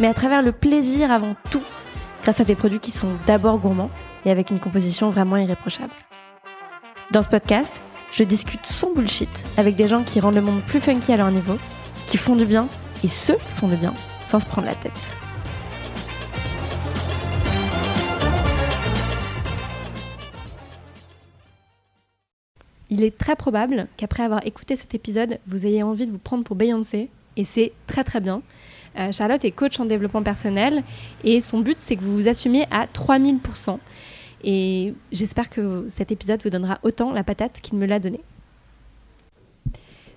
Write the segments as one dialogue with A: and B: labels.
A: mais à travers le plaisir avant tout, grâce à des produits qui sont d'abord gourmands et avec une composition vraiment irréprochable. Dans ce podcast, je discute sans bullshit avec des gens qui rendent le monde plus funky à leur niveau, qui font du bien et ceux qui font du bien sans se prendre la tête. Il est très probable qu'après avoir écouté cet épisode, vous ayez envie de vous prendre pour Beyoncé, et c'est très très bien. Euh, Charlotte est coach en développement personnel, et son but c'est que vous vous assumiez à 3000%. Et j'espère que cet épisode vous donnera autant la patate qu'il me l'a donné.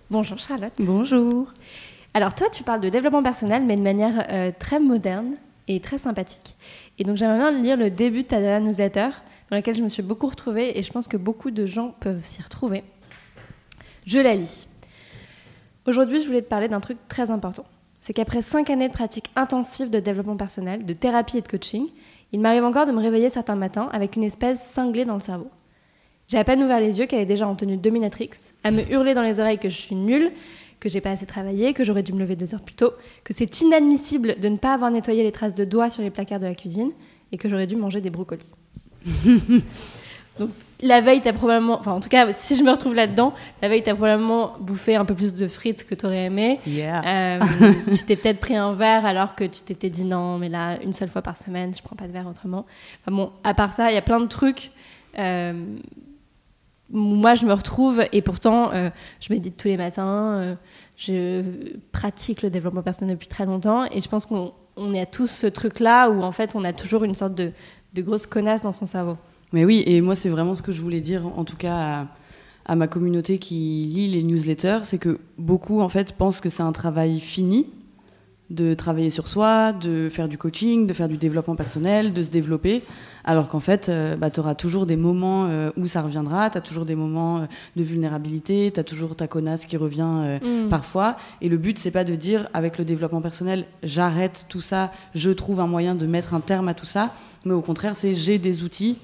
A: Bonjour Charlotte.
B: Bonjour.
A: Alors toi, tu parles de développement personnel, mais de manière euh, très moderne et très sympathique. Et donc j'aimerais bien lire le début de ta dernière newsletter, dans laquelle je me suis beaucoup retrouvée, et je pense que beaucoup de gens peuvent s'y retrouver. Je la lis. Aujourd'hui, je voulais te parler d'un truc très important. C'est qu'après cinq années de pratique intensive de développement personnel, de thérapie et de coaching, il m'arrive encore de me réveiller certains matins avec une espèce cinglée dans le cerveau. J'ai à peine ouvert les yeux qu'elle est déjà en tenue dominatrix, à me hurler dans les oreilles que je suis nulle, que j'ai pas assez travaillé, que j'aurais dû me lever deux heures plus tôt, que c'est inadmissible de ne pas avoir nettoyé les traces de doigts sur les placards de la cuisine et que j'aurais dû manger des brocolis. Donc la veille, t'as probablement, enfin en tout cas, si je me retrouve là-dedans, la veille, t'as probablement bouffé un peu plus de frites que t'aurais aimé.
B: Yeah.
A: Euh, tu t'es peut-être pris un verre alors que tu t'étais dit non, mais là, une seule fois par semaine, je prends pas de verre autrement. Enfin bon, à part ça, il y a plein de trucs. euh, où moi, je me retrouve et pourtant, euh, je médite tous les matins. euh, je pratique le développement personnel depuis très longtemps et je pense qu'on on est à tous ce truc-là où en fait, on a toujours une sorte de, de grosse connasse dans son cerveau.
B: Mais oui, et moi, c'est vraiment ce que je voulais dire, en tout cas à, à ma communauté qui lit les newsletters, c'est que beaucoup, en fait, pensent que c'est un travail fini de travailler sur soi, de faire du coaching, de faire du développement personnel, de se développer, alors qu'en fait, euh, bah, tu auras toujours des moments euh, où ça reviendra, tu as toujours des moments euh, de vulnérabilité, tu as toujours ta connasse qui revient euh,
A: Mm.
B: parfois, et le but, c'est pas de dire, avec le développement personnel, j'arrête tout ça, je trouve un moyen de mettre un terme à tout ça, mais au contraire, c'est j'ai des outils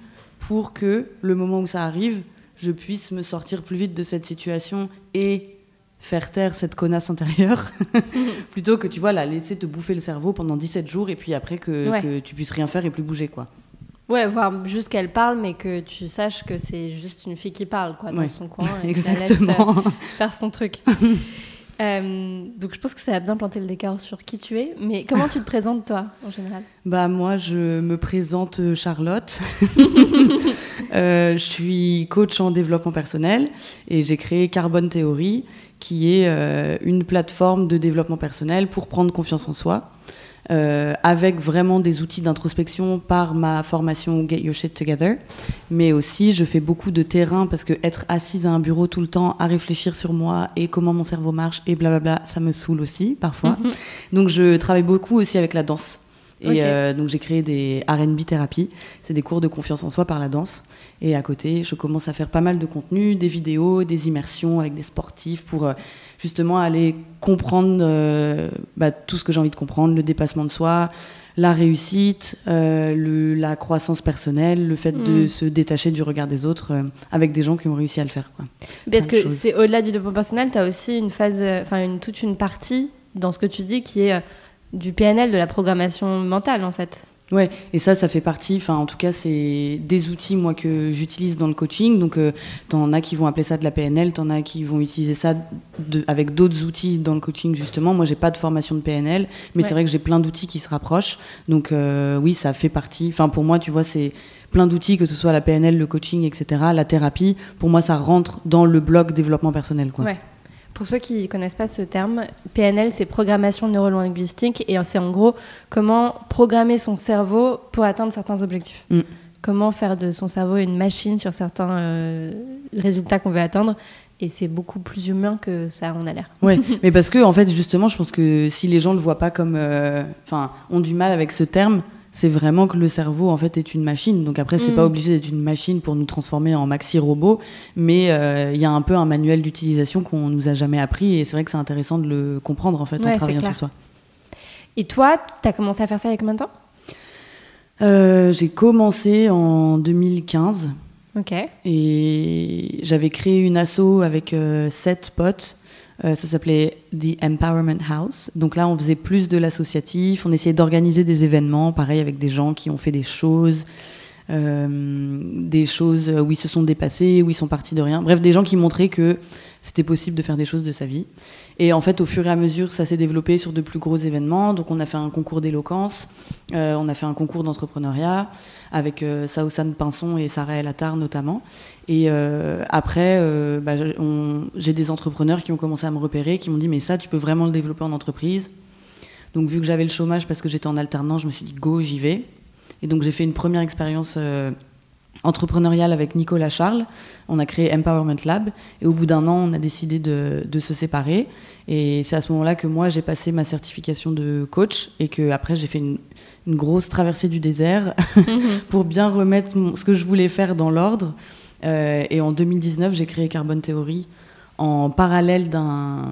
B: pour que le moment où ça arrive, je puisse me sortir plus vite de cette situation et faire taire cette connasse intérieure, plutôt que tu vois la laisser te bouffer le cerveau pendant 17 jours et puis après que,
A: Ouais.
B: que tu puisses rien faire et plus bouger quoi.
A: Ouais, voir juste qu'elle parle, mais que tu saches que c'est juste une fille qui parle, quoi, dans
B: Ouais.
A: son coin. Et que la laisse,
B: Exactement.
A: euh, faire son truc. Euh, donc je pense que ça a bien planté le décor sur qui tu es. Mais comment tu te présentes, toi, en général?
B: Bah moi je me présente euh, Charlotte. Euh, je suis coach en développement personnel et j'ai créé Carbone Theory qui est euh, une plateforme de développement personnel pour prendre confiance en soi. Euh, avec vraiment des outils d'introspection par ma formation Get Your Shit Together. Mais aussi, je fais beaucoup de terrain parce que être assise à un bureau tout le temps à réfléchir sur moi et comment mon cerveau marche et blablabla, ça me saoule aussi parfois. Donc, je travaille beaucoup aussi avec la danse. Et euh, donc j'ai créé des R&B thérapie, c'est des cours de confiance en soi par la danse. Et à côté, je commence à faire pas mal de contenu, des vidéos, des immersions avec des sportifs pour euh, justement aller comprendre euh, bah, tout ce que j'ai envie de comprendre, le dépassement de soi, la réussite, le- la croissance personnelle, le fait de
A: Mm.
B: se détacher du regard des autres avec des gens qui ont réussi à le faire. Quoi.
A: Parce que c'est au-delà du développement personnel, tu as aussi une phase, enfin une, toute une partie dans ce que tu dis qui est du PNL, de la programmation mentale, en fait.
B: Ouais, et ça, ça fait partie, enfin en tout cas, c'est des outils moi que j'utilise dans le coaching. Donc, euh, t'en as qui vont appeler ça de la PNL, t'en as qui vont utiliser ça de- avec d'autres outils dans le coaching justement. Moi, j'ai pas de formation de PNL, mais
A: Ouais.
B: c'est vrai que j'ai plein d'outils qui se rapprochent. Donc, euh, oui, ça fait partie. Enfin, pour moi, tu vois, c'est plein d'outils, que ce soit la PNL, le coaching, etc., la thérapie. Pour moi, ça rentre dans le bloc développement personnel, quoi.
A: Ouais. Pour ceux qui ne connaissent pas ce terme, PNL, c'est programmation neurolinguistique et c'est en gros comment programmer son cerveau pour atteindre certains objectifs.
B: Mm.
A: Comment faire de son cerveau une machine sur certains euh, résultats qu'on veut atteindre. Et c'est beaucoup plus humain que ça en a l'air.
B: Ouais, mais parce que en fait justement, je pense que si les gens le voient pas comme, euh, enfin, ont du mal avec ce terme, c'est vraiment que le cerveau en fait est une machine. Donc après, c'est
A: Mm.
B: pas obligé d'être une machine pour nous transformer en maxi robot, mais euh, il y a un peu un manuel d'utilisation qu'on nous a jamais appris et c'est vrai que c'est intéressant de le comprendre en fait
A: Ouais,
B: en travaillant sur soi.
A: Et toi, tu as commencé à faire ça il y a combien de temps?
B: Euh, j'ai commencé en 2015
A: Ok.
B: et j'avais créé une asso avec euh, sept potes. Euh, ça s'appelait The Empowerment House. Donc là, on faisait plus de l'associatif. On essayait d'organiser des événements, pareil, avec des gens qui ont fait des choses, des choses où ils se sont dépassés, où ils sont partis de rien. Bref, des gens qui montraient que c'était possible de faire des choses de sa vie. Et en fait, au fur et à mesure, ça s'est développé sur de plus gros événements. Donc, on a fait un concours d'éloquence, euh, on a fait un concours d'entrepreneuriat avec euh, Saosan Pinson et Sarah El Attar notamment. Et euh, après, euh, bah, j'ai des entrepreneurs qui ont commencé à me repérer, qui m'ont dit mais ça, tu peux vraiment le développer en entreprise. Donc, vu que j'avais le chômage parce que j'étais en alternance, je me suis dit go, j'y vais. Et donc, j'ai fait une première expérience euh, entrepreneuriale avec Nicolas Charles. On a créé Empowerment Lab. Et au bout d'un an, on a décidé de, de se séparer. Et c'est à ce moment-là que moi, j'ai passé ma certification de coach et que après j'ai fait une, une grosse traversée du désert pour bien remettre mon- ce que je voulais faire dans l'ordre. Euh, et en 2019, j'ai créé Carbon Theory en parallèle d'un-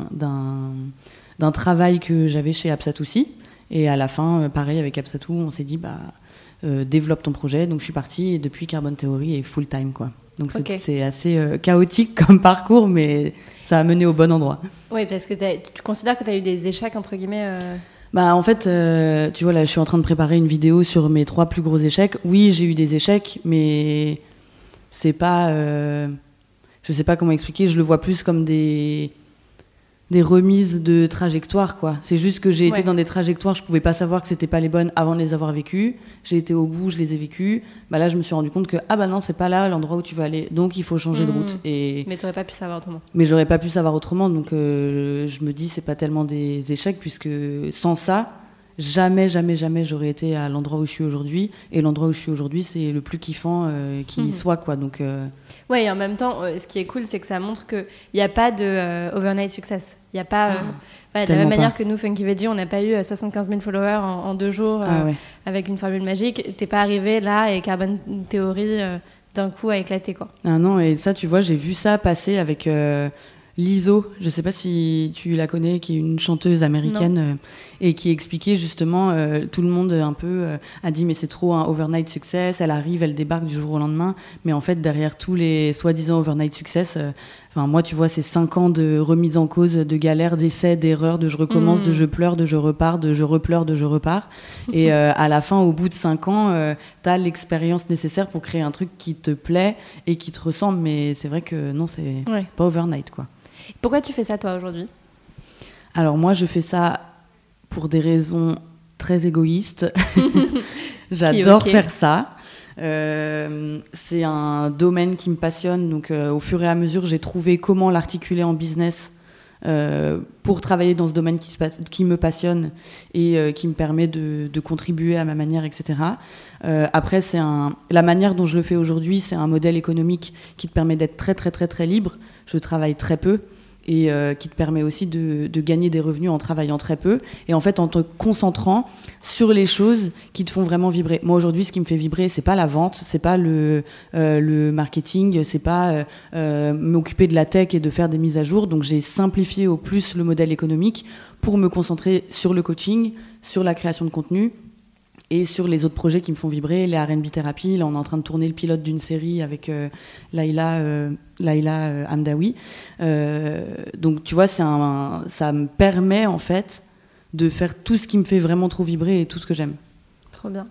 B: travail que j'avais chez Absatoussi. Et à la fin, euh, pareil, avec Absatou, on s'est dit, bah, développe ton projet. Donc je suis partie et depuis Carbon Theory est full time. Quoi. Donc c'est assez euh, chaotique comme parcours, mais ça a mené au bon endroit.
A: Oui, parce que tu considères que tu as eu des échecs, entre guillemets. euh,
B: Bah en fait, euh, tu vois là, je suis en train de préparer une vidéo sur mes trois plus gros échecs. Oui, j'ai eu des échecs, mais c'est pas, euh, je sais pas comment expliquer. Je le vois plus comme des des remises de trajectoire quoi. C'est juste que j'ai
A: Ouais.
B: été dans des trajectoires, je pouvais pas savoir que c'était pas les bonnes avant de les avoir vécues. J'ai été au bout, je les ai vécues. Bah là, je me suis rendu compte que ah bah non, c'est pas là l'endroit où tu vas aller, donc il faut changer de
A: Mhm.
B: route. Et
A: Mais tu n'aurais pas pu savoir autrement.
B: mais j'aurais pas pu savoir autrement, donc euh, je me dis c'est pas tellement des échecs puisque sans ça, jamais, jamais, jamais j'aurais été à l'endroit où je suis aujourd'hui. Et l'endroit où je suis aujourd'hui, c'est le plus kiffant euh, qui
A: Mhm.
B: soit quoi. Donc euh,
A: Ouais, et en même temps, euh, ce qui est cool, c'est que ça montre qu'il n'y a pas de euh, overnight success. Il y a pas.
B: Ah,
A: voilà, de la même manière
B: pas.
A: que nous, Funky Veggie, on n'a pas eu euh, 75 000 followers en, en deux jours
B: ah ouais.
A: avec une formule magique. T'es pas arrivé là et Carbon Theory d'un coup a éclaté, quoi.
B: Ah non, et ça, tu vois, j'ai vu ça passer avec Lizzo. Je sais pas si tu la connais, qui est une chanteuse américaine et qui expliquait justement, euh, tout le monde un peu euh, a dit mais c'est trop un overnight success. Elle arrive, elle débarque du jour au lendemain, mais en fait derrière tous les soi-disant overnight success, euh, enfin moi tu vois, c'est cinq ans de remise en cause, de galères, d'essais, d'erreurs, de je recommence,
A: Mm.
B: de je pleure, de je repars, de je repleure, de je repars. Et à la fin, au bout de cinq ans, tu as l'expérience nécessaire pour créer un truc qui te plaît et qui te ressemble. Mais c'est vrai que non, c'est
A: Ouais.
B: pas overnight, quoi.
A: Pourquoi tu fais ça, toi, aujourd'hui?
B: Alors moi, je fais ça pour des raisons très égoïstes. J'adore faire ça. Euh, c'est un domaine qui me passionne. Donc, euh, au fur et à mesure, j'ai trouvé comment l'articuler en business euh, pour travailler dans ce domaine qui, se passe, qui me passionne et euh, qui me permet de, de contribuer à ma manière, etc. Euh, après, c'est un, la manière dont je le fais aujourd'hui, c'est un modèle économique qui te permet d'être très, très, très, très libre. Je travaille très peu et euh, qui te permet aussi de, gagner des revenus en travaillant très peu et en fait en te concentrant sur les choses qui te font vraiment vibrer. Moi aujourd'hui, ce qui me fait vibrer, c'est pas la vente, c'est pas le, euh, le marketing, c'est pas euh, euh, m'occuper de la tech et de faire des mises à jour. Donc j'ai simplifié au plus le modèle économique pour me concentrer sur le coaching, sur la création de contenu et sur les autres projets qui me font vibrer, les R&B thérapie. Là, on est en train de tourner le pilote d'une série avec euh, Laïla, euh, Laïla euh. Euh, donc, tu vois, un, ça me permet en fait de faire tout ce qui me fait vraiment trop vibrer et tout ce que j'aime.
A: Trop bien.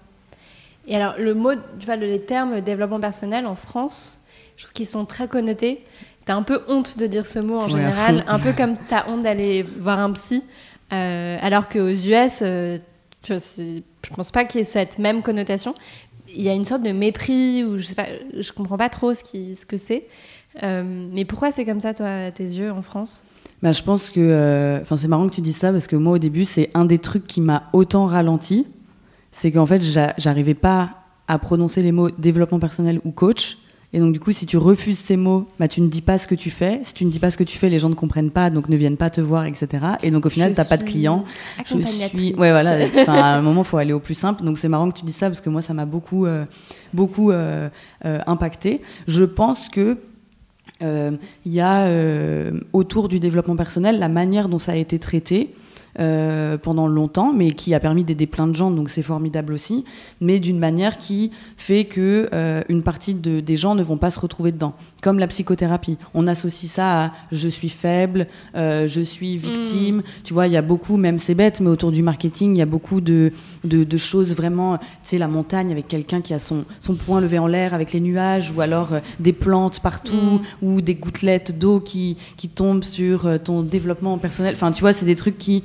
A: Et alors, le mot, tu vois, les termes développement personnel en France, je trouve qu'ils sont très connotés. T'as un peu honte de dire ce mot en
B: Ouais,
A: général, un peu comme t'as honte d'aller voir un psy, euh, alors qu'aux US, tu vois, c'est- je pense pas qu'il y ait cette même connotation. Il y a une sorte de mépris, ou je sais pas, je comprends pas trop ce, qui, ce que c'est. Euh, mais pourquoi c'est comme ça, toi, à tes yeux, en France?
B: Bah, je pense que. euh, Enfin, c'est marrant que tu dises ça parce que moi, au début, c'est un des trucs qui m'a autant ralenti. C'est qu'en fait, j'a- j'arrivais pas à prononcer les mots développement personnel ou coach. Et donc, du coup, si tu refuses ces mots, bah, tu ne dis pas ce que tu fais. Si tu ne dis pas ce que tu fais, les gens ne comprennent pas, donc ne viennent pas te voir, etc. Et donc, au final, tu n'as pas de clients.
A: Je suis.
B: Ouais, voilà. à un moment, il faut aller au plus simple. Donc, c'est marrant que tu dis ça parce que moi, ça m'a beaucoup, euh, beaucoup euh, euh, impacté. Je pense que. Il y a autour du développement personnel la manière dont ça a été traité euh, pendant longtemps, mais qui a permis d'aider plein de gens, donc c'est formidable aussi, mais d'une manière qui fait que euh, une partie de, des gens ne vont pas se retrouver dedans. Comme la psychothérapie, on associe ça à je suis faible, euh, je suis victime. Mm. Tu vois, il y a beaucoup, même c'est bête, mais autour du marketing, il y a beaucoup de, de, choses vraiment. Tu sais, la montagne avec quelqu'un qui a son, son poing levé en l'air avec les nuages, ou alors des plantes partout, mm. ou des gouttelettes d'eau qui, qui tombent sur ton développement personnel. Enfin, tu vois, c'est des trucs qui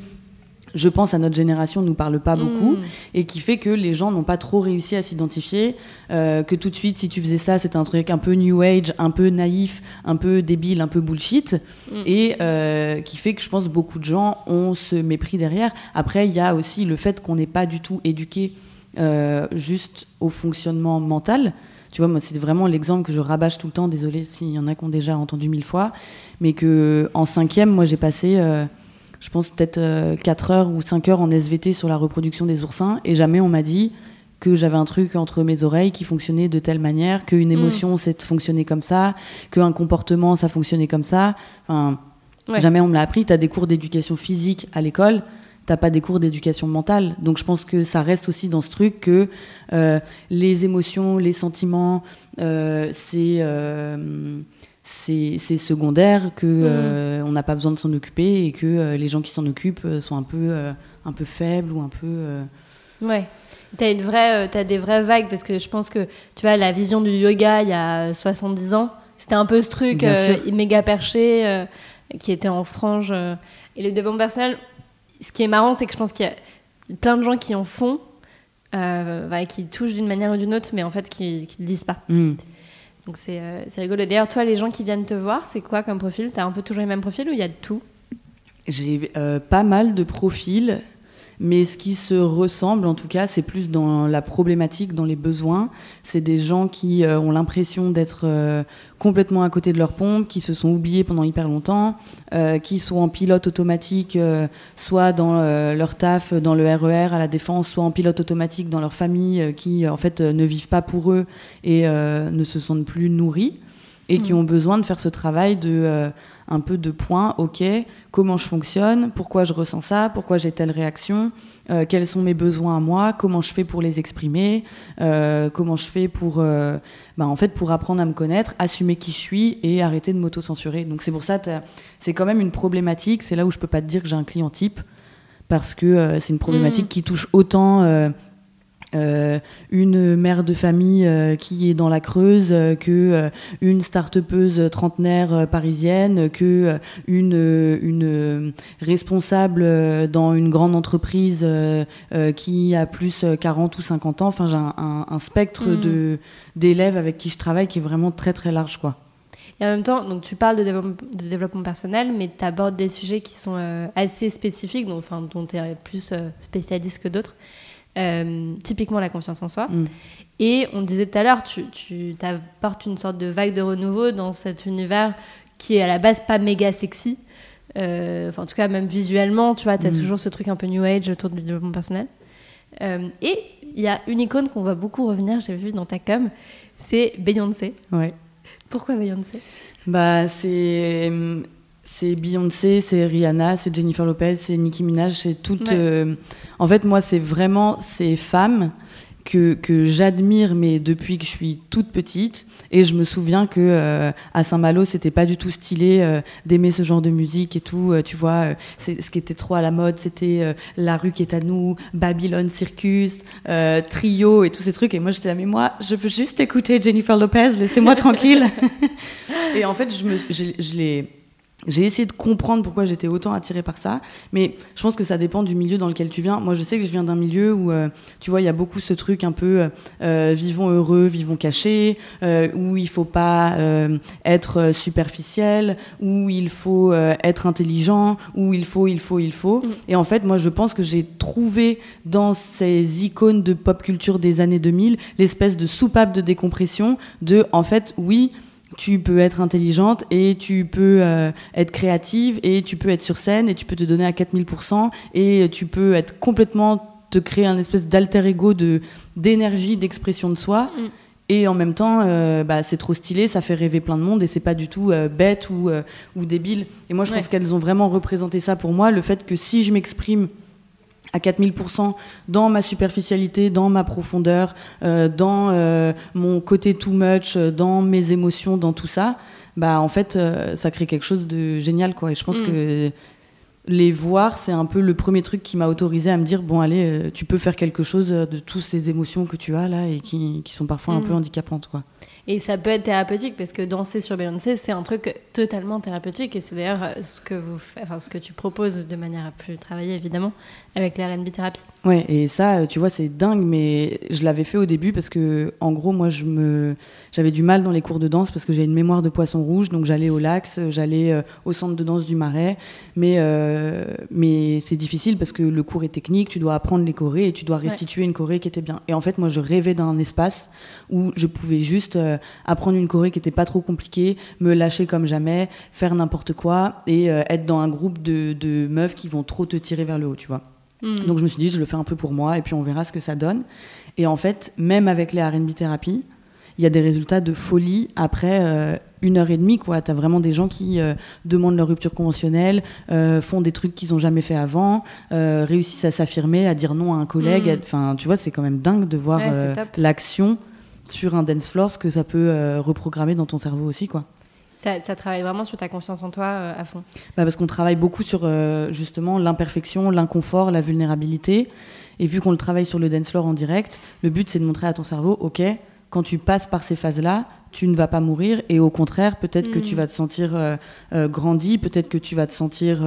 B: je pense à notre génération, ne nous parle pas beaucoup, mm. et qui fait que les gens n'ont pas trop réussi à s'identifier, euh, que tout de suite, si tu faisais ça, c'était un truc un peu new age, un peu naïf, un peu débile, un peu bullshit, mm. et euh, qui fait que je pense beaucoup de gens ont ce mépris derrière. Après, il y a aussi le fait qu'on n'est pas du tout éduqué euh, juste au fonctionnement mental. Tu vois, moi, c'est vraiment l'exemple que je rabâche tout le temps. Désolé s'il y en a qui ont déjà entendu mille fois, mais que en cinquième, moi, j'ai passé je pense peut-être 4 euh, heures ou 5 heures en SVT sur la reproduction des oursins et jamais on m'a dit que j'avais un truc entre mes oreilles qui fonctionnait de telle manière, qu'une mm. émotion c'est fonctionner comme ça, qu'un comportement ça fonctionnait comme ça. Enfin, Jamais on me l'a appris. Tu as des cours d'éducation physique à l'école, t'as pas des cours d'éducation mentale. Donc je pense que ça reste aussi dans ce truc que euh, les émotions, les sentiments, euh, c'est c'est secondaire, que mm. euh, on n'a pas besoin de s'en occuper et que euh, les gens qui s'en occupent euh, sont un peu, un peu faibles ou un peu.
A: Ouais. T'as une vraie, as des vraies vagues parce que je pense que tu vois la vision du yoga il y a 70 ans, c'était un peu ce truc méga perché qui était en frange. et le développement personnel, ce qui est marrant, c'est que je pense qu'il y a plein de gens qui en font, qui touchent d'une manière ou d'une autre, mais en fait qui ne le disent pas. Mm. Donc euh, c'est rigolo. D'ailleurs, toi, les gens qui viennent te voir, c'est quoi comme profil? Tu as un peu toujours les mêmes profils ou il y a de tout?
B: J'ai euh, pas mal de profils. Mais ce qui se ressemble, en tout cas, c'est plus dans la problématique, dans les besoins. C'est des gens qui euh, ont l'impression d'être euh, complètement à côté de leur pompe, qui se sont oubliés pendant hyper longtemps, euh, qui sont en pilote automatique, soit dans leur taf, dans le RER e à la défense, soit en pilote automatique dans leur famille, qui en fait ne vivent pas pour eux et ne se sentent plus nourris, et qui mmh. ont besoin de faire ce travail de un peu de points, ok, comment je fonctionne, pourquoi je ressens ça, pourquoi j'ai telle réaction, euh, quels sont mes besoins à moi, comment je fais pour les exprimer, euh, comment je fais pour, euh, bah, en fait, pour apprendre à me connaître, assumer qui je suis et arrêter de m'auto-censurer. Donc c'est pour ça, c'est quand même une problématique, c'est là où je peux pas te dire que j'ai un client type, parce que c'est une problématique mmh. qui touche autant euh, une mère de famille euh, qui est dans la Creuse, euh, que une start-upeuse trentenaire parisienne, que une, une responsable dans une grande entreprise qui a plus 40 ou 50 ans. Enfin, j'ai un, spectre mm. de d'élèves avec qui je travaille qui est vraiment très très large, quoi.
A: Et en même temps, donc tu parles de, de développement personnel, mais tu abordes des sujets qui sont assez spécifiques, donc, enfin, dont tu es plus spécialiste que d'autres. Euh, typiquement la confiance en soi. Mm. Et on disait tout à l'heure, tu, tu apportes une sorte de vague de renouveau dans cet univers qui est à la base pas méga sexy. Euh, en tout cas, même visuellement, tu vois, tu as mm. toujours ce truc un peu new age autour du développement personnel. Euh, et il y a une icône qu'on va beaucoup revenir, j'ai vu dans ta com, c'est Beyoncé.
B: Ouais.
A: Pourquoi Beyoncé?
B: Bah, c'est c'est Beyoncé, c'est Rihanna, c'est Jennifer Lopez, c'est Nicki Minaj, c'est toutes. Euh, en fait, moi, c'est vraiment ces femmes que, que j'admire, mais depuis que je suis toute petite. Et je me souviens que euh, à Saint-Malo, c'était pas du tout stylé euh, d'aimer ce genre de musique et tout. tu vois, c'est ce qui était trop à la mode, c'était La rue qui est à nous, Babylone Circus, Trio et tous ces trucs. Et moi, j'étais là, mais moi, je veux juste écouter Jennifer Lopez, laissez-moi tranquille. et en fait, je, me, je, je l'ai j'ai essayé de comprendre pourquoi j'étais autant attirée par ça, mais je pense que ça dépend du milieu dans lequel tu viens. Moi, je sais que je viens d'un milieu où, euh, tu vois, il y a beaucoup ce truc un peu euh, euh, vivons heureux, vivons cachés, où il faut pas être superficiel, où il faut être intelligent, où il faut, il faut, il faut. Mm. Et en fait, moi, je pense que j'ai trouvé dans ces icônes de pop culture des années 2000 l'espèce de soupape de décompression de, en fait, oui, tu peux être intelligente et tu peux euh, être créative et tu peux être sur scène et tu peux te donner à 4000% et tu peux être complètement te créer un espèce d'alter ego de d'énergie d'expression de soi. Mm. et en même temps euh, bah, c'est trop stylé ça fait rêver plein de monde et c'est pas du tout euh, bête ou, ou débile. Et moi je pense qu'elles ont vraiment représenté ça pour moi le fait que si je m'exprime à 4000% dans ma superficialité, dans ma profondeur, euh, dans euh, mon côté too much, euh, dans mes émotions, dans tout ça, bah en fait, ça crée quelque chose de génial, quoi. Et je pense mm. que les voir, c'est un peu le premier truc qui m'a autorisé à me dire bon, allez, tu peux faire quelque chose de toutes ces émotions que tu as là et qui, qui sont parfois un mm. peu handicapantes, quoi.
A: Et ça peut être thérapeutique parce que danser sur Beyoncé, c'est un truc totalement thérapeutique. Et c'est d'ailleurs ce que vous, enfin, ce que tu proposes de manière à plus travailler évidemment avec la R&B thérapie.
B: Ouais, et ça, tu vois, c'est dingue, mais je l'avais fait au début parce que, en gros, moi, je me, j'avais du mal dans les cours de danse parce que j'ai une mémoire de poisson rouge, donc j'allais au lax, j'allais euh, au centre de danse du Marais, mais, euh, mais c'est difficile parce que le cours est technique, tu dois apprendre les chorés et tu dois restituer une choré qui était bien. Et en fait, moi, je rêvais d'un espace où je pouvais juste euh, apprendre une choré qui était pas trop compliquée, me lâcher comme jamais, faire n'importe quoi et être dans un groupe de, de meufs qui vont trop te tirer vers le haut, tu vois. Hmm. Donc je me suis dit, je le fais un peu pour moi et puis on verra ce que ça donne. Et en fait, même avec les RB thérapie, il y a des résultats de folie après euh, une heure et demie. Tu as vraiment des gens qui euh, demandent leur rupture conventionnelle, euh, font des trucs qu'ils n'ont jamais fait avant, réussissent à s'affirmer, à dire non à un collègue. Hmm. Enfin, tu vois, c'est quand même dingue de voir l'action sur un dance floor, ce que ça peut reprogrammer dans ton cerveau aussi. quoi.
A: Ça, travaille vraiment sur ta confiance en toi euh, à fond
B: bah Parce qu'on travaille beaucoup sur euh, justement l'imperfection, l'inconfort, la vulnérabilité. Et vu qu'on le travaille sur le dance floor en direct, le but c'est de montrer à ton cerveau, ok, quand tu passes par ces phases-là, tu ne vas pas mourir et au contraire, peut-être que tu mm. vas te sentir euh, grandi, peut-être que tu vas te sentir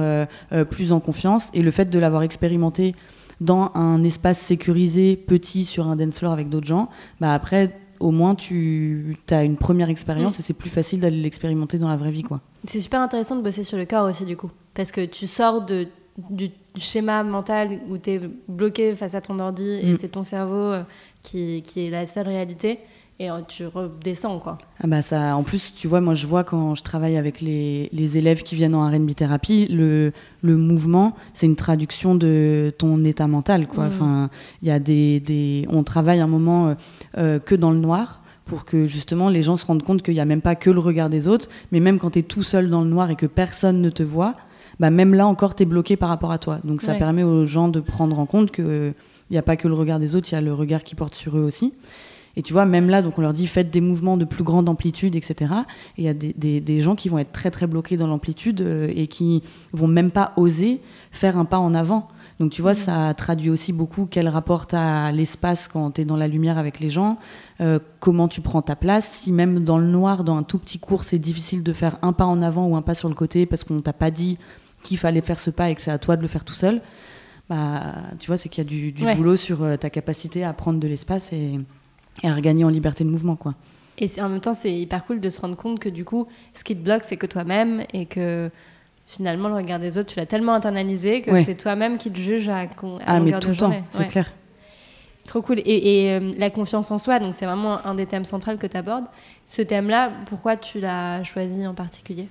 B: plus en confiance. Et le fait de l'avoir expérimenté dans un espace sécurisé, petit, sur un dance floor avec d'autres gens, bah après, au moins tu as une première expérience mm. et c'est plus facile d'aller l'expérimenter dans la vraie vie. quoi.
A: C'est super intéressant de bosser sur le corps aussi, du coup. Parce que tu sors de, du schéma mental où tu es bloqué face à ton ordi et mm. c'est ton cerveau euh, qui, qui, est la seule réalité et euh, tu redescends quoi.
B: Ah bah ça, en plus, tu vois, moi je vois quand je travaille avec les, les élèves qui viennent en R&B thérapie, le, le mouvement, c'est une traduction de ton état mental quoi. Mm. Enfin, il y a des, des, on travaille un moment euh, euh, que dans le noir pour que justement les gens se rendent compte qu'il n'y a même pas que le regard des autres, mais même quand tu es tout seul dans le noir et que personne ne te voit, bah même là encore tu es bloqué par rapport à toi. Donc ça permet aux gens de prendre en compte qu'il n'y a pas que le regard des autres, il y a le regard qui porte sur eux aussi. Et tu vois, même là, donc on leur dit faites des mouvements de plus grande amplitude, etc. Et il y a des, des, gens qui vont être très très bloqués dans l'amplitude euh, et qui vont même pas oser faire un pas en avant. Donc tu vois, ça traduit aussi beaucoup quel rapport tu à l'espace quand tu es dans la lumière avec les gens, euh, comment tu prends ta place. Si même dans le noir, dans un tout petit cours, c'est difficile de faire un pas en avant ou un pas sur le côté parce qu'on t'a pas dit qu'il fallait faire ce pas et que c'est à toi de le faire tout seul, bah, tu vois, c'est qu'il y a du, boulot sur euh, ta capacité à prendre de l'espace et, et à regagner en liberté de mouvement. quoi.
A: Et en même temps, c'est hyper cool de se rendre compte que du coup, ce qui te bloque, c'est que toi-même et que finalement, le regard des autres, tu l'as tellement internalisé que c'est toi-même qui te juge à, à
B: ah, mais tout le temps, c'est clair.
A: Trop cool. Et, euh, la confiance en soi, donc c'est vraiment un des thèmes centraux que tu abordes. Ce thème-là, pourquoi tu l'as choisi en particulier?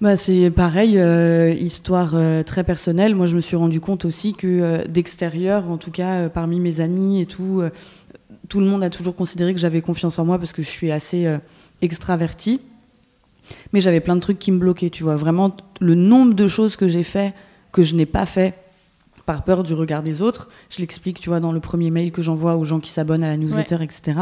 B: Bah, c'est pareil, euh, histoire euh, très personnelle. Moi, je me suis rendu compte aussi que d'extérieur, en tout cas parmi mes amis et tout, tout le monde a toujours considéré que j'avais confiance en moi parce que je suis assez euh, extravertie. Mais j'avais plein de trucs qui me bloquaient, tu vois. Vraiment, le nombre de choses que j'ai fait, que je n'ai pas fait par peur du regard des autres. Je l'explique, tu vois, dans le premier mail que j'envoie aux gens qui s'abonnent à la newsletter, etc.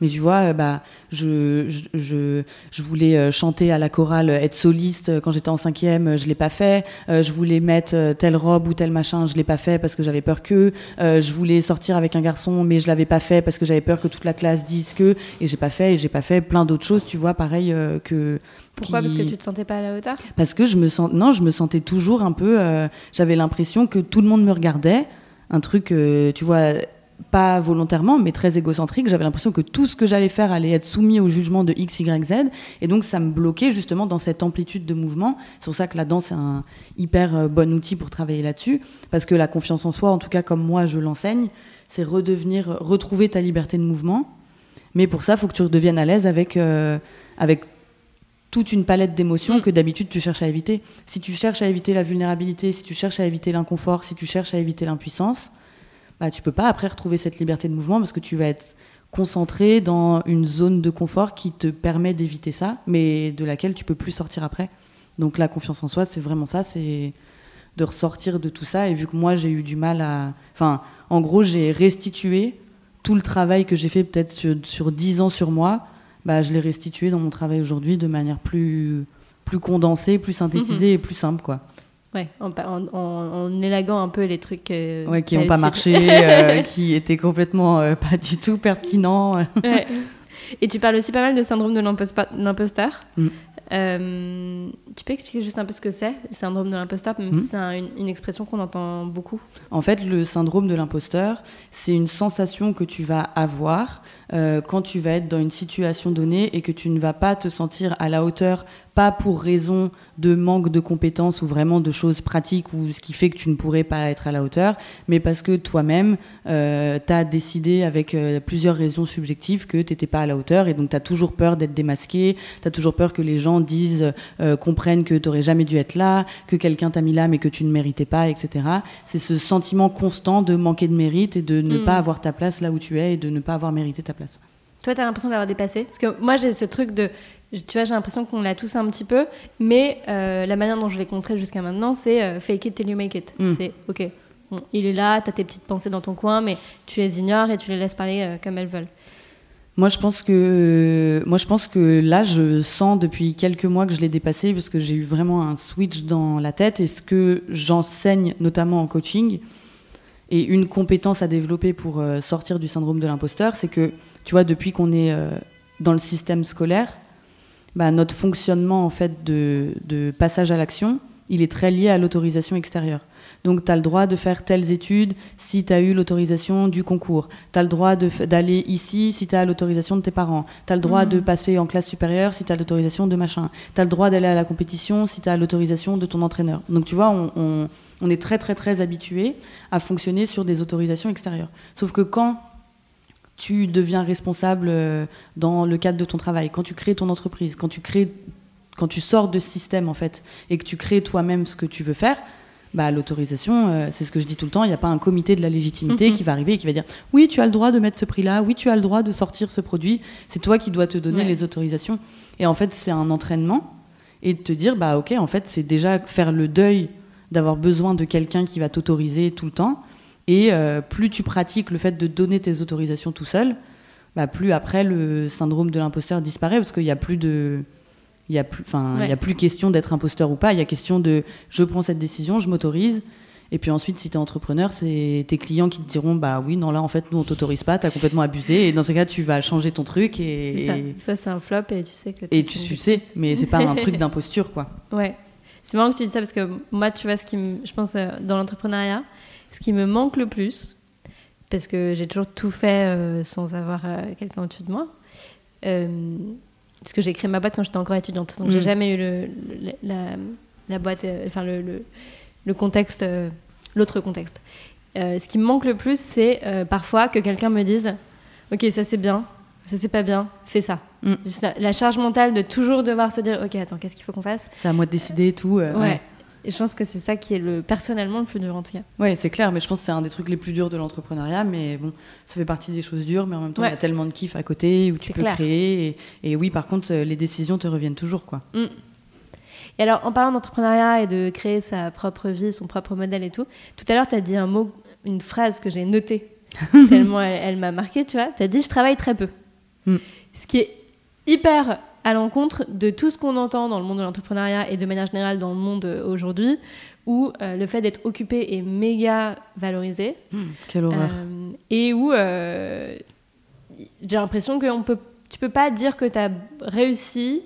B: Mais tu vois, euh, bah, je, je, je, voulais euh, chanter à la chorale, être soliste euh, quand j'étais en cinquième, je l'ai pas fait. je voulais mettre telle robe ou tel machin, je l'ai pas fait parce que j'avais peur que. je voulais sortir avec un garçon, mais je l'avais pas fait parce que j'avais peur que toute la classe dise que. Et j'ai pas fait, et j'ai pas fait plein d'autres choses, tu vois, pareil que
A: Pourquoi? Parce que tu te sentais pas à la hauteur?
B: Parce que je me sens, non, je me sentais toujours un peu. euh, J'avais l'impression que tout le monde me regardait, un truc, euh, tu vois, pas volontairement, mais très égocentrique. J'avais l'impression que tout ce que j'allais faire allait être soumis au jugement de X, Y, Z, et donc ça me bloquait justement dans cette amplitude de mouvement. C'est pour ça que la danse est un hyper euh, bon outil pour travailler là-dessus, parce que la confiance en soi, en tout cas comme moi je l'enseigne, c'est redevenir, retrouver ta liberté de mouvement. Mais pour ça, il faut que tu redeviennes à l'aise avec, avec toute une palette d'émotions
A: Mm.
B: que d'habitude tu cherches à éviter. Si tu cherches à éviter la vulnérabilité, si tu cherches à éviter l'inconfort, si tu cherches à éviter l'impuissance, bah, tu peux pas après retrouver cette liberté de mouvement parce que tu vas être concentré dans une zone de confort qui te permet d'éviter ça, mais de laquelle tu peux plus sortir après. Donc la confiance en soi, c'est vraiment ça, c'est de ressortir de tout ça. Et vu que moi j'ai eu du mal à, enfin, en gros j'ai restitué tout le travail que j'ai fait peut-être sur, sur 10 ans sur moi, bah, je l'ai restitué dans mon travail aujourd'hui de manière plus, plus condensée, plus synthétisée et plus simple. Quoi.
A: Ouais, en, élaguant un peu les trucs. euh,
B: Ouais, qui n'ont pas
A: réussis.
B: marché, euh, qui étaient complètement euh, pas du tout pertinents.
A: Ouais. Et tu parles aussi pas mal de syndrome de l'imposteur.
B: Mm.
A: Euh, tu peux expliquer juste un peu ce que c'est, le syndrome de l'imposteur, même si c'est un- une, une expression qu'on entend beaucoup.
B: En fait, le syndrome de l'imposteur, c'est une sensation que tu vas avoir euh, quand tu vas être dans une situation donnée et que tu ne vas pas te sentir à la hauteur, pas pour raison de manque de compétences ou vraiment de choses pratiques ou ce qui fait que tu ne pourrais pas être à la hauteur, mais parce que toi-même, euh, tu as décidé avec euh, plusieurs raisons subjectives que tu n'étais pas à la hauteur et donc tu as toujours peur d'être démasqué, tu as toujours peur que les gens disent, euh, comprennent que tu n'aurais jamais dû être là, que quelqu'un t'a mis là mais que tu ne méritais pas, etc. C'est ce sentiment constant de manquer de mérite et de ne
A: Mm.
B: pas avoir ta place là où tu es et de ne pas avoir mérité ta place.
A: Toi, tu as l'impression de l'avoir dépassé? Parce que moi, j'ai ce truc de. Tu vois, j'ai l'impression qu'on l'a tous un petit peu, mais euh, la manière dont je l'ai construit jusqu'à maintenant, c'est euh, fake it till you make it.
B: Mm.
A: C'est OK, bon, il est là, tu as tes petites pensées dans ton coin, mais tu les ignores et tu les laisses parler comme elles veulent.
B: Moi, je pense que, moi, je pense que là, je sens depuis quelques mois que je l'ai dépassé parce que j'ai eu vraiment un switch dans la tête. Et ce que j'enseigne, notamment en coaching, et une compétence à développer pour euh, sortir du syndrome de l'imposteur, c'est que, tu vois, depuis qu'on est euh, dans le système scolaire, bah, notre fonctionnement en fait de, de passage à l'action, il est très lié à l'autorisation extérieure. Donc, tu as le droit de faire telles études si tu as eu l'autorisation du concours. Tu as le droit d'aller ici si tu as l'autorisation de tes parents. Tu as le droit de passer en classe supérieure si tu as l'autorisation de machin. Tu as le droit d'aller à la compétition si tu as l'autorisation de ton entraîneur. Donc, tu vois, on, on- on est très, très, très habitué à fonctionner sur des autorisations extérieures. Sauf que quand tu deviens responsable euh, dans le cadre de ton travail, quand tu crées ton entreprise, quand tu crées, quand tu sors de ce système en fait, et que tu crées toi-même ce que tu veux faire, bah, l'autorisation, euh, c'est ce que je dis tout le temps, il n'y a pas un comité de la légitimité
A: Mhm.
B: qui va arriver et qui va dire oui, tu as le droit de mettre ce prix-là, oui, tu as le droit de sortir ce produit, c'est toi qui dois te donner
A: Ouais.
B: les autorisations. Et en fait, c'est un entraînement et de te dire bah ok, en fait, c'est déjà faire le deuil d'avoir besoin de quelqu'un qui va t'autoriser tout le temps. Et euh, plus tu pratiques le fait de donner tes autorisations tout seul, bah, plus après le syndrome de l'imposteur disparaît parce qu'il n'y a plus de. Il y a plus, y a
A: Ouais.
B: plus question d'être imposteur ou pas. Il y a question de je prends cette décision, je m'autorise. Et puis ensuite, si tu es entrepreneur, c'est tes clients qui te diront bah oui, non, là en fait, nous on t'autorise pas, tu as complètement abusé. Et dans ces cas, tu vas changer ton truc et,
A: ça. Soit c'est un flop et tu sais que.
B: et tu, sais, mais c'est pas un truc d'imposture quoi.
A: Ouais. C'est marrant que tu dis ça parce que moi, tu vois, ce qui me, je pense euh, dans l'entrepreneuriat, ce qui me manque le plus, parce que j'ai toujours tout fait euh, sans avoir euh, quelqu'un au-dessus de moi, parce que j'ai créé ma boîte quand j'étais encore étudiante, donc j'ai
B: Mm.
A: jamais eu le, le- la, la boîte, euh, enfin le, le, le contexte, euh, l'autre contexte. Euh, ce qui me manque le plus, c'est parfois que quelqu'un me dise, ok, ça c'est bien, ça c'est pas bien, fais ça.
B: Mm.
A: La, la charge mentale de toujours devoir se dire, ok, attends, qu'est-ce qu'il faut qu'on fasse?
B: C'est à moi de décider et tout.
A: Ouais. Et je pense que c'est ça qui est le, personnellement le plus dur en tout cas.
B: Ouais, c'est clair, mais je pense que c'est un des trucs les plus durs de l'entrepreneuriat. Mais bon, ça fait partie des choses dures, mais en même temps, il
A: Ouais.
B: y a tellement de kiff à côté où tu peux
A: clair.
B: créer. Et, et oui, par contre, euh, les décisions te reviennent toujours, quoi.
A: Et alors, en parlant d'entrepreneuriat et de créer sa propre vie, son propre modèle et tout, tout à l'heure, tu as dit un mot, une phrase que j'ai notée, tellement elle, elle m'a marqué, tu vois. Tu as dit Je travaille très peu.
B: Mm.
A: Ce qui est hyper à l'encontre de tout ce qu'on entend dans le monde de l'entrepreneuriat et de manière générale dans le monde euh, aujourd'hui, où euh, le fait d'être occupé est méga valorisé.
B: Quelle horreur.
A: Euh, et où euh, j'ai l'impression que on peut, tu peux pas dire que tu as réussi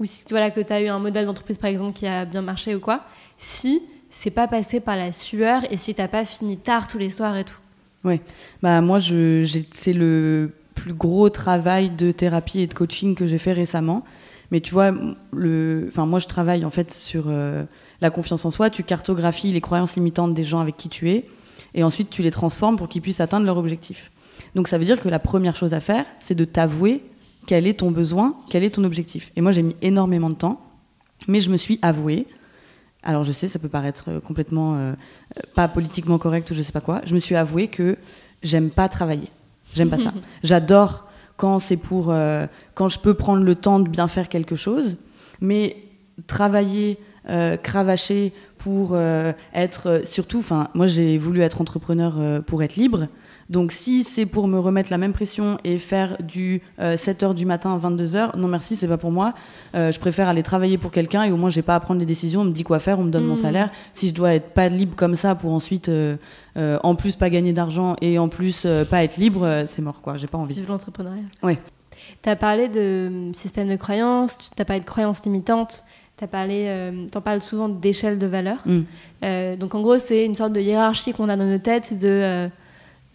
A: ou si voilà, que tu as eu un modèle d'entreprise par exemple qui a bien marché ou quoi, si c'est pas passé par la sueur et si t'as pas fini tard tous les soirs et tout.
B: Oui, bah moi je, c'est le plus gros travail de thérapie et de coaching que j'ai fait récemment. Mais tu vois, enfin moi je travaille en fait sur euh, la confiance en soi. Tu cartographies les croyances limitantes des gens avec qui tu es, et ensuite tu les transformes pour qu'ils puissent atteindre leur objectif. Donc ça veut dire que la première chose à faire, c'est de t'avouer quel est ton besoin, quel est ton objectif. Et moi j'ai mis énormément de temps, mais je me suis avouée alors je sais, ça peut paraître euh, complètement euh, pas politiquement correct ou je sais pas quoi. Je me suis avoué que j'aime pas travailler. J'aime pas ça. J'adore quand c'est pour euh, quand je peux prendre le temps de bien faire quelque chose, mais travailler, cravacher pour être surtout. Enfin, moi j'ai voulu être entrepreneur pour être libre. Donc si c'est pour me remettre la même pression et faire du 7h euh, du matin à 22h, non merci, c'est pas pour moi. Euh, je préfère aller travailler pour quelqu'un et au moins j'ai pas à prendre les décisions, on me dit quoi faire, on me donne mon mmh. salaire. Si je dois être pas libre comme ça pour ensuite euh, en plus pas gagner d'argent et en plus pas être libre, c'est mort quoi, j'ai pas envie.
A: Vive l'entrepreneuriat.
B: Oui.
A: Tu as parlé de système de croyances, tu as parlé de croyances limitantes. Tu parlé, en parles souvent d'échelle de valeur. Mmh. donc en gros, c'est une sorte de hiérarchie qu'on a dans nos têtes de euh,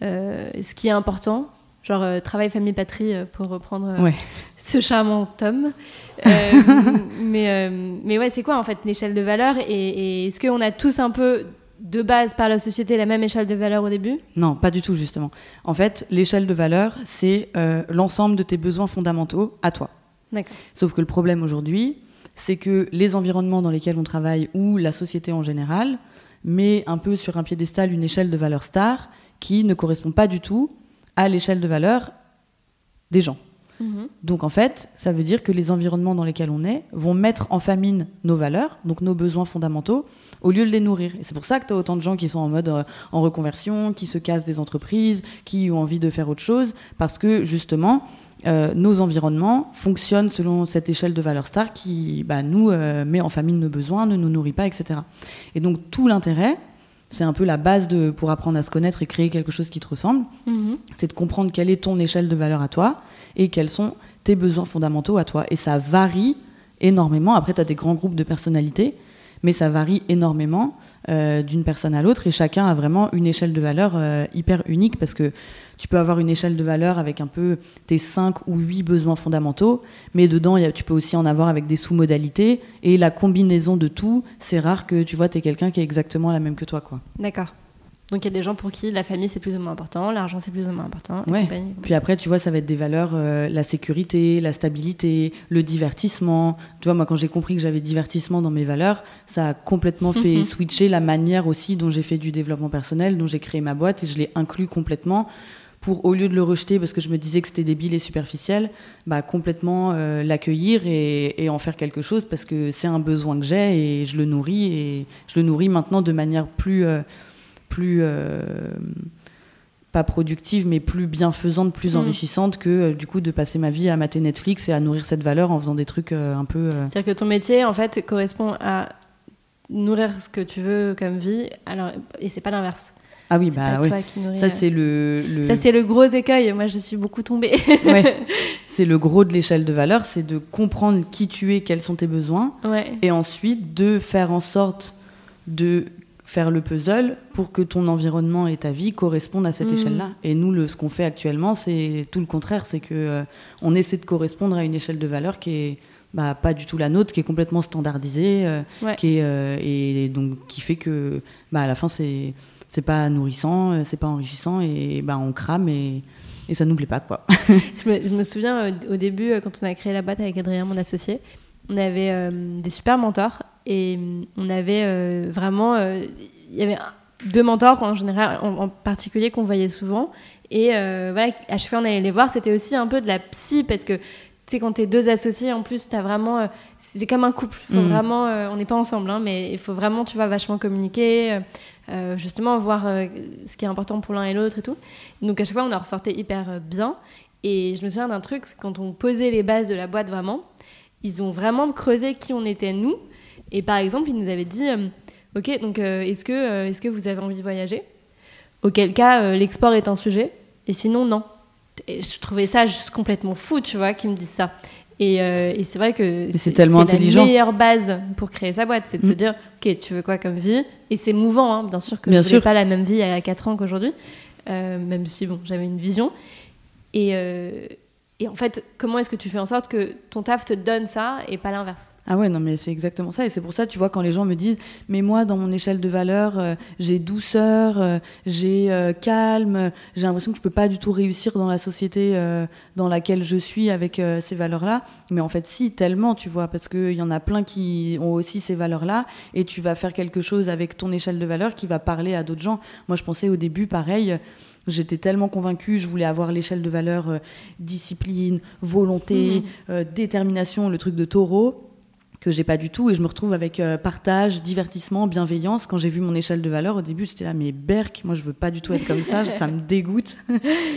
A: ce qui est important, genre euh, travail, famille, patrie, euh, pour reprendre ce charmant tome. mais, mais ouais, c'est quoi en fait une échelle de valeur Et, est-ce qu'on a tous un peu de base par la société la même échelle de valeur au début?
B: Non, pas du tout justement. En fait, l'échelle de valeur, c'est l'ensemble de tes besoins fondamentaux à toi. Sauf que le problème aujourd'hui, c'est que les environnements dans lesquels on travaille ou la société en général met un peu sur un piédestal une échelle de valeur star qui ne correspond pas du tout à l'échelle de valeur des gens. Mhm. Donc en fait, ça veut dire que les environnements dans lesquels on est vont mettre en famine nos valeurs, donc nos besoins fondamentaux, au lieu de les nourrir. Et c'est pour ça que tu as autant de gens qui sont en mode euh, en reconversion, qui se cassent des entreprises, qui ont envie de faire autre chose, parce que justement, euh, nos environnements fonctionnent selon cette échelle de valeur star qui bah, nous euh, met en famine nos besoins, ne nous nourrit pas, etc. Et donc tout l'intérêt, c'est un peu la base de, pour apprendre à se connaître et créer quelque chose qui te ressemble. Mhm. C'est de comprendre quelle est ton échelle de valeur à toi et quels sont tes besoins fondamentaux à toi. Et ça varie énormément. Après, tu as des grands groupes de personnalités, mais ça varie énormément euh, d'une personne à l'autre et chacun a vraiment une échelle de valeur euh, hyper unique parce que tu peux avoir une échelle de valeur avec un peu tes 5 ou 8 besoins fondamentaux, mais dedans, tu peux aussi en avoir avec des sous-modalités. Et la combinaison de tout, c'est rare que tu vois, tu es quelqu'un qui est exactement la même que toi. quoi.
A: D'accord. Donc il y a des gens pour qui la famille c'est plus ou moins important, l'argent c'est plus ou moins important.
B: Ouais. Puis après, tu vois, ça va être des valeurs, euh, la sécurité, la stabilité, le divertissement. Tu vois, moi quand j'ai compris que j'avais divertissement dans mes valeurs, ça a complètement fait switcher la manière aussi dont j'ai fait du développement personnel, dont j'ai créé ma boîte et je l'ai inclus complètement pour, au lieu de le rejeter parce que je me disais que c'était débile et superficiel, bah, complètement euh, l'accueillir et, en faire quelque chose parce que c'est un besoin que j'ai et je le nourris et je le nourris maintenant de manière plus, euh, plus euh, pas productive mais plus bienfaisante, plus mm. enrichissante que du coup de passer ma vie à mater Netflix et à nourrir cette valeur en faisant des trucs un peu.
A: C'est-à-dire que ton métier en fait correspond à nourrir ce que tu veux comme vie, alors et c'est pas l'inverse.
B: Ah oui, bah oui. Ça, c'est le,
A: Ça, c'est le gros écueil. Moi, je suis beaucoup tombée.
B: C'est le gros de l'échelle de valeur, c'est de comprendre qui tu es, quels sont tes besoins, et ensuite de faire en sorte de faire le puzzle pour que ton environnement et ta vie correspondent à cette mm. échelle-là. Et nous, le, ce qu'on fait actuellement, c'est tout le contraire. C'est que euh, on essaie de correspondre à une échelle de valeur qui est bah, pas du tout la nôtre, qui est complètement standardisée, euh, qui est, euh, et donc qui fait que bah, à la fin, c'est c'est pas nourrissant, euh, c'est pas enrichissant et ben on crame et, et ça nous plaît pas quoi.
A: je, me, souviens euh, au début euh, quand on a créé la boîte avec Adrien, mon associé, on avait des super mentors et on avait vraiment, il y avait deux mentors en général, en, particulier qu'on voyait souvent et voilà, à chaque fois on allait les voir, c'était aussi un peu de la psy parce que sais, quand tu es deux associés, en plus, tu as vraiment. c'est comme un couple. Faut mm. vraiment, on n'est pas ensemble, hein, mais il faut vraiment, tu vas vachement communiquer. Euh, justement voir euh, ce qui est important pour l'un et l'autre et tout. Donc à chaque fois, on en ressortait hyper euh, bien. Et je me souviens d'un truc, quand on posait les bases de la boîte vraiment, ils ont vraiment creusé qui on était nous. Et par exemple, ils nous avaient dit, ok, donc est-ce que, est-ce que vous avez envie de voyager? Auquel cas, l'export est un sujet. Et sinon, non. Et je trouvais ça juste complètement fou, tu vois, qu'ils me disent ça. Et, euh, et c'est vrai que
B: c'est tellement intelligent.
A: la meilleure base pour créer sa boîte, c'est de se
B: Mm.
A: dire, ok, tu veux quoi comme vie? Et c'est mouvant, hein, bien sûr que
B: Bien
A: je
B: sûr.
A: pas la même vie à 4 ans qu'aujourd'hui, euh, même si bon, j'avais une vision. Et, euh, et en fait, comment est-ce que tu fais en sorte que ton taf te donne ça et pas l'inverse?
B: Ah ouais, non, mais c'est exactement ça. Et c'est pour ça, tu vois, quand les gens me disent, mais moi, dans mon échelle de valeur, euh, j'ai douceur, euh, j'ai euh, calme, j'ai l'impression que je peux pas du tout réussir dans la société dans laquelle je suis avec ces valeurs-là. Mais en fait, si, tellement, tu vois, parce qu'il y en a plein qui ont aussi ces valeurs-là. Et tu vas faire quelque chose avec ton échelle de valeur qui va parler à d'autres gens. Moi, je pensais au début, pareil. J'étais tellement convaincue, je voulais avoir l'échelle de valeur discipline, volonté, euh, détermination, le truc de taureau que j'ai pas du tout et je me retrouve avec euh, partage, divertissement, bienveillance. Quand j'ai vu mon échelle de valeur au début, j'étais là mais berk, moi je veux pas du tout être comme ça, ça me dégoûte.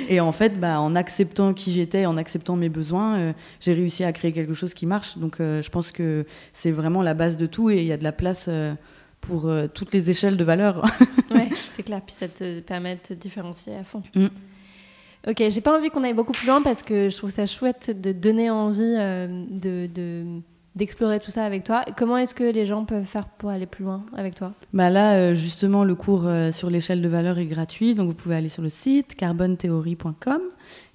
B: et en fait, bah, en acceptant qui j'étais, en acceptant mes besoins, euh, j'ai réussi à créer quelque chose qui marche. Donc euh, je pense que c'est vraiment la base de tout et il y a de la place pour toutes les échelles de valeur.
A: Ouais, c'est clair. Puis ça te permet de te différencier à fond.
B: Mm.
A: Ok, j'ai pas envie qu'on aille beaucoup plus loin parce que je trouve ça chouette de donner envie de, de- d'explorer tout ça avec toi. Comment est-ce que les gens peuvent faire pour aller plus loin avec toi?
B: Bah là, euh, justement, le cours euh, sur l'échelle de valeur est gratuit, donc vous pouvez aller sur le site carbontheory.com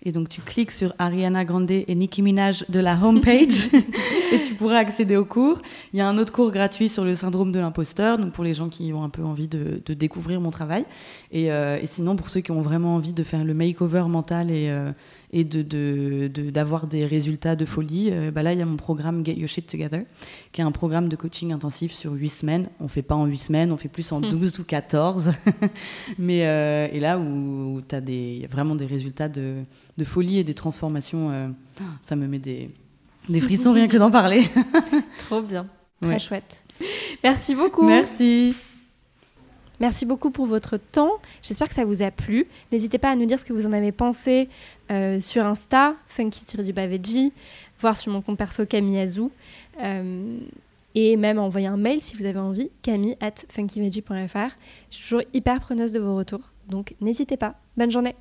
B: et donc tu cliques sur Ariana Grande et Nicki Minaj de la homepage et tu pourras accéder au cours. Il y a un autre cours gratuit sur le syndrome de l'imposteur, donc pour les gens qui ont un peu envie de, de découvrir mon travail. Et, euh, et sinon, pour ceux qui ont vraiment envie de faire le makeover mental et, euh, et de, de- de- d'avoir des résultats de folie, euh, bah là, il y a mon programme Get Your Shit Together, qui est un programme de coaching intensif sur 8 semaines. On fait pas en 8 semaines, on fait plus en 12 ou 14. Mais, euh, et là où, tu as des, vraiment des résultats de, de folie et des transformations, euh, ça me met des, des frissons rien que d'en parler.
A: Trop bien, très
B: Ouais.
A: chouette. Merci beaucoup.
B: Merci.
A: Merci beaucoup pour votre temps. J'espère que ça vous a plu. N'hésitez pas à nous dire ce que vous en avez pensé euh, sur Insta, funky-veggie, voir sur mon compte perso Camille Azou. Euh, et même envoyer un mail si vous avez envie, camille at funkyveggie.fr. Je suis toujours hyper preneuse de vos retours. Donc n'hésitez pas. Bonne journée.